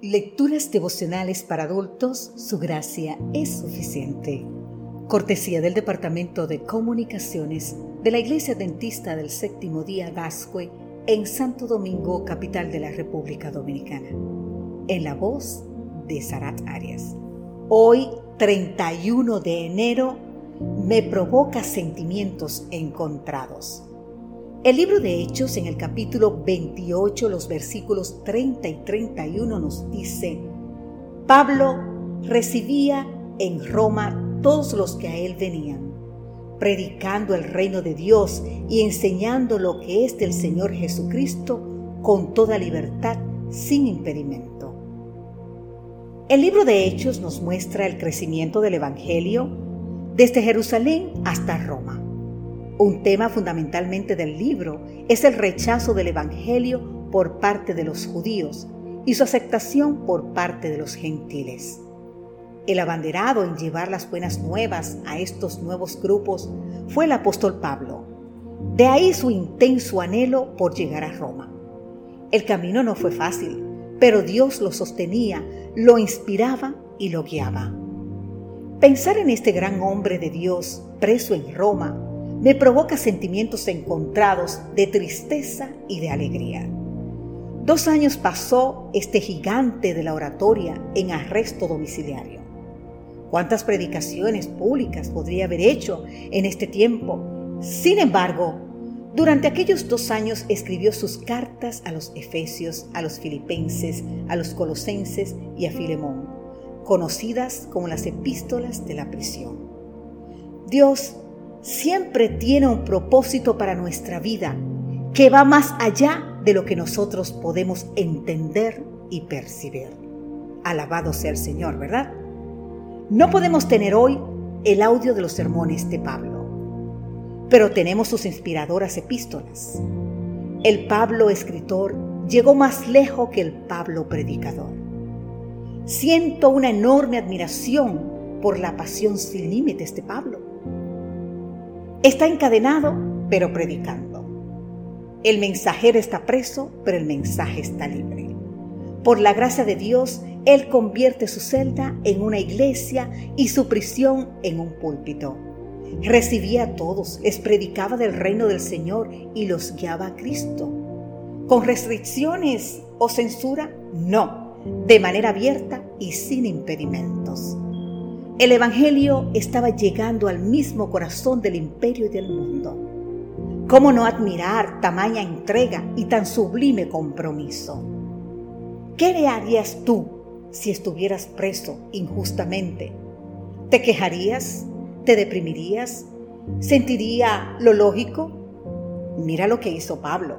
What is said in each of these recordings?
Lecturas devocionales para adultos, su gracia es suficiente. Cortesía del Departamento de Comunicaciones de la Iglesia Dentista del Séptimo Día Gascue en Santo Domingo, capital de la República Dominicana. En la voz de Sarat Arias. Hoy, 31 de enero, me provoca sentimientos encontrados. El libro de Hechos en el capítulo 28, los versículos 30 y 31 nos dice, Pablo recibía en Roma todos los que a él venían, predicando el reino de Dios y enseñando lo que es del Señor Jesucristo con toda libertad, sin impedimento. El libro de Hechos nos muestra el crecimiento del Evangelio desde Jerusalén hasta Roma. Un tema fundamentalmente del libro es el rechazo del Evangelio por parte de los judíos y su aceptación por parte de los gentiles. El abanderado en llevar las buenas nuevas a estos nuevos grupos fue el apóstol Pablo. De ahí su intenso anhelo por llegar a Roma. El camino no fue fácil, pero Dios lo sostenía, lo inspiraba y lo guiaba. Pensar en este gran hombre de Dios preso en Roma me provoca sentimientos encontrados de tristeza y de alegría. Dos años pasó este gigante de la oratoria en arresto domiciliario. ¿Cuántas predicaciones públicas podría haber hecho en este tiempo? Sin embargo, durante aquellos dos años escribió sus cartas a los Efesios, a los Filipenses, a los Colosenses y a Filemón, conocidas como las epístolas de la prisión. Dios siempre tiene un propósito para nuestra vida que va más allá de lo que nosotros podemos entender y percibir. Alabado sea el Señor, ¿verdad? No podemos tener hoy el audio de los sermones de Pablo, pero tenemos sus inspiradoras epístolas. El Pablo escritor llegó más lejos que el Pablo predicador. Siento una enorme admiración por la pasión sin límites de Pablo Está encadenado, pero predicando. El mensajero está preso, pero el mensaje está libre. Por la gracia de Dios, Él convierte su celda en una iglesia y su prisión en un púlpito. Recibía a todos, les predicaba del reino del Señor y los guiaba a Cristo. ¿Con restricciones o censura? No, de manera abierta y sin impedimentos. El Evangelio estaba llegando al mismo corazón del imperio y del mundo. ¿Cómo no admirar tamaña entrega y tan sublime compromiso? ¿Qué le harías tú si estuvieras preso injustamente? ¿Te quejarías? ¿Te deprimirías? ¿Sentiría lo lógico? Mira lo que hizo Pablo.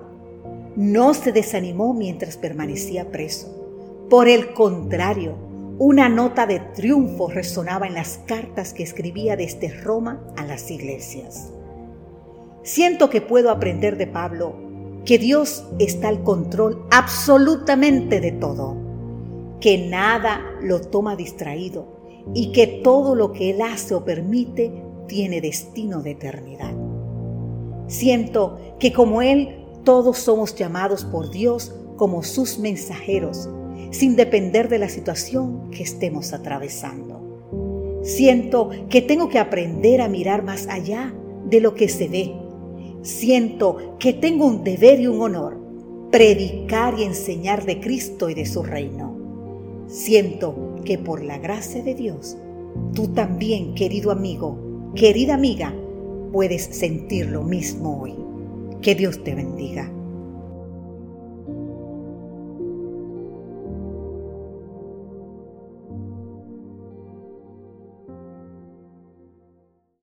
No se desanimó mientras permanecía preso. Por el contrario, una nota de triunfo resonaba en las cartas que escribía desde Roma a las iglesias. Siento que puedo aprender de Pablo que Dios está al control absolutamente de todo, que nada lo toma distraído y que todo lo que Él hace o permite tiene destino de eternidad. Siento que como Él, todos somos llamados por Dios como sus mensajeros sin depender de la situación que estemos atravesando. Siento que tengo que aprender a mirar más allá de lo que se ve. Siento que tengo un deber y un honor, predicar y enseñar de Cristo y de su reino. Siento que por la gracia de Dios, tú también, querido amigo, querida amiga, puedes sentir lo mismo hoy. Que Dios te bendiga.